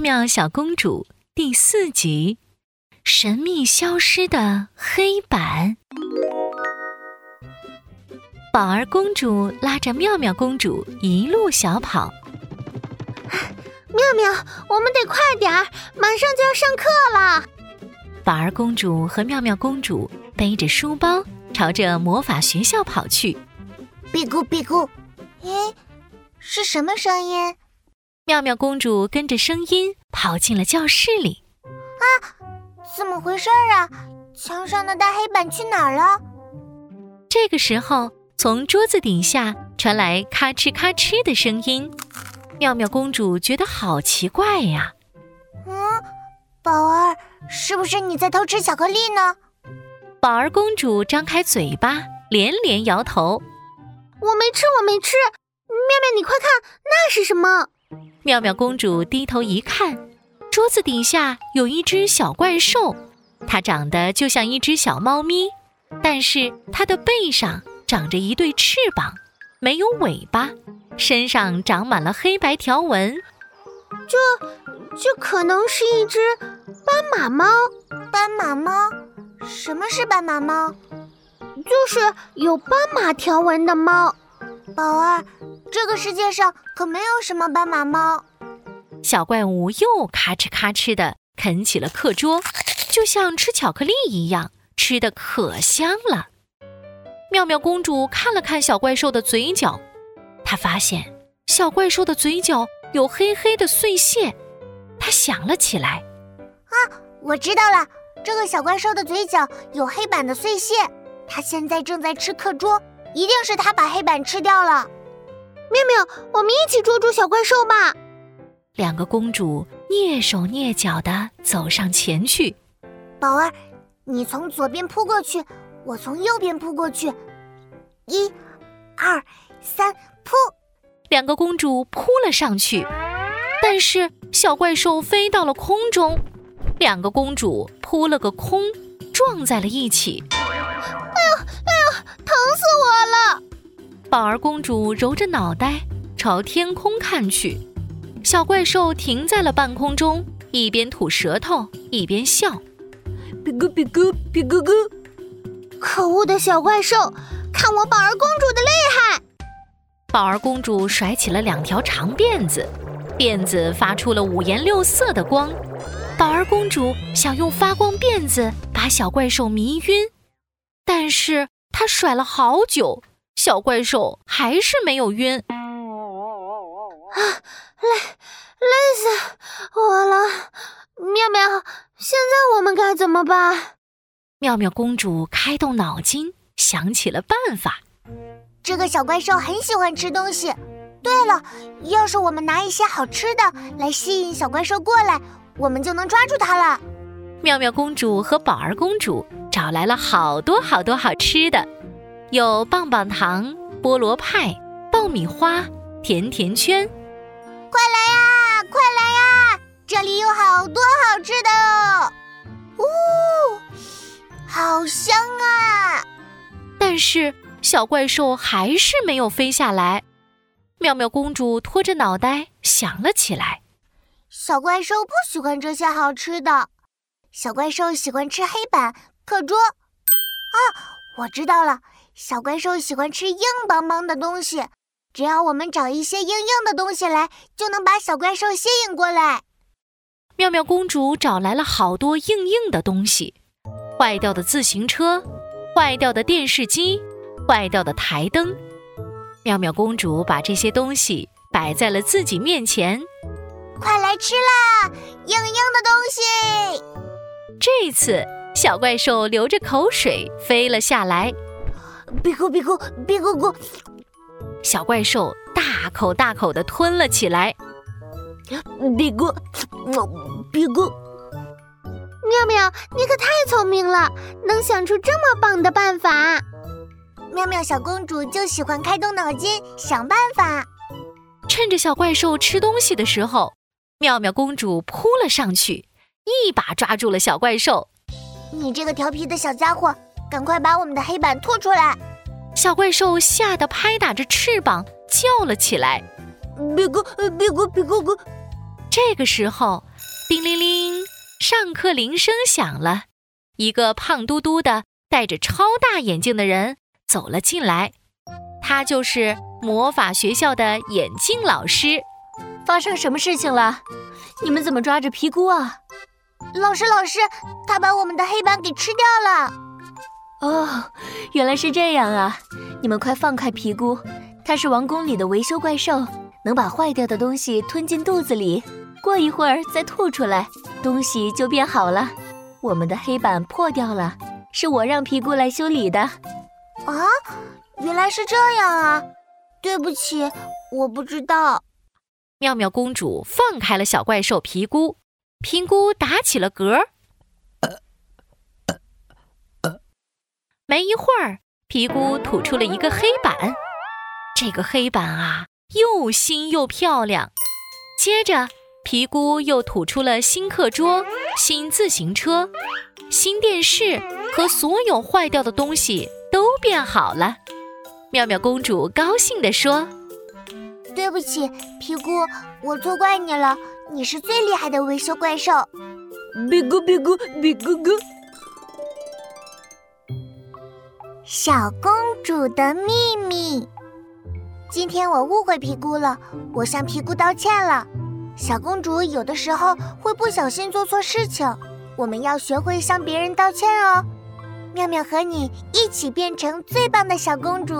妙小公主》第四集：神秘消失的黑板。宝儿公主拉着妙妙公主一路小跑。妙妙，我们得快点儿，马上就要上课了。宝儿公主和妙妙公主背着书包，朝着魔法学校跑去。嘀咕嘀咕，咦，是什么声音？妙妙公主跟着声音跑进了教室里。啊，怎么回事啊？墙上的大黑板去哪儿了？这个时候。从桌子底下传来咔哧咔哧的声音，妙妙公主觉得好奇怪呀。嗯，宝儿，是不是你在偷吃巧克力呢？宝儿公主张开嘴巴，连连摇头：“我没吃，我没吃。”妙妙，你快看，那是什么？妙妙公主低头一看，桌子底下有一只小怪兽，它长得就像一只小猫咪，但是它的背上。长着一对翅膀，没有尾巴，身上长满了黑白条纹。这，这可能是一只斑马猫。斑马猫？什么是斑马猫？就是有斑马条纹的猫。宝儿，这个世界上可没有什么斑马猫。小怪物又咔哧咔哧地啃起了课桌，就像吃巧克力一样，吃的可香了。妙妙公主看了看小怪兽的嘴角，她发现小怪兽的嘴角有黑黑的碎屑。她想了起来：“啊，我知道了，这个小怪兽的嘴角有黑板的碎屑，它现在正在吃课桌，一定是它把黑板吃掉了。”妙妙，我们一起捉住小怪兽吧！两个公主蹑手蹑脚地走上前去。宝儿，你从左边扑过去。我从右边扑过去，一、二、三，扑！两个公主扑了上去，但是小怪兽飞到了空中，两个公主扑了个空，撞在了一起。哎呦，哎呦，疼死我了！宝儿公主揉着脑袋朝天空看去，小怪兽停在了半空中，一边吐舌头一边笑，比咕比咕比咕咕。可恶的小怪兽，看我宝儿公主的厉害！宝儿公主甩起了两条长辫子，辫子发出了五颜六色的光。宝儿公主想用发光辫子把小怪兽迷晕，但是她甩了好久，小怪兽还是没有晕。啊，累，累死我了！妙妙，现在我们该怎么办？妙妙公主开动脑筋，想起了办法。这个小怪兽很喜欢吃东西。对了，要是我们拿一些好吃的来吸引小怪兽过来，我们就能抓住它了。妙妙公主和宝儿公主找来了好多好多好吃的，有棒棒糖、菠萝派、爆米花、甜甜圈。快来呀，快来呀！这里有好多好吃的哦。呜。好香啊！但是小怪兽还是没有飞下来。妙妙公主拖着脑袋想了起来：小怪兽不喜欢这些好吃的，小怪兽喜欢吃黑板、课桌。啊，我知道了，小怪兽喜欢吃硬邦邦的东西。只要我们找一些硬硬的东西来，就能把小怪兽吸引过来。妙妙公主找来了好多硬硬的东西。坏掉的自行车，坏掉的电视机，坏掉的台灯。妙妙公主把这些东西摆在了自己面前，快来吃啦！硬硬的东西。这次小怪兽流着口水飞了下来，别哭别哭别哭哭。小怪兽大口大口地吞了起来，别哭，别哭。妙妙，你可太聪明了，能想出这么棒的办法。妙妙小公主就喜欢开动脑筋想办法。趁着小怪兽吃东西的时候，妙妙公主扑了上去，一把抓住了小怪兽。你这个调皮的小家伙，赶快把我们的黑板拖出来！小怪兽吓得拍打着翅膀叫了起来：“别咕别咕别咕咕！”这个时候，叮铃铃，上课铃声响了。一个胖嘟嘟的、戴着超大眼镜的人走了进来，他就是魔法学校的眼镜老师。发生什么事情了？你们怎么抓着皮箍啊？老师，老师，他把我们的黑板给吃掉了。哦，原来是这样啊！你们快放开皮姑，它是王宫里的维修怪兽，能把坏掉的东西吞进肚子里，过一会儿再吐出来，东西就变好了。我们的黑板破掉了，是我让皮姑来修理的。啊，原来是这样啊！对不起，我不知道。妙妙公主放开了小怪兽皮姑，皮菇打起了嗝。没一会儿，皮姑吐出了一个黑板。这个黑板啊，又新又漂亮。接着。皮姑又吐出了新课桌、新自行车、新电视和所有坏掉的东西都变好了。妙妙公主高兴地说：“对不起，皮姑，我错怪你了。你是最厉害的维修怪兽。”皮姑，皮姑，皮菇菇。小公主的秘密。今天我误会皮姑了，我向皮姑道歉了。小公主有的时候会不小心做错事情，我们要学会向别人道歉哦。妙妙和你一起变成最棒的小公主。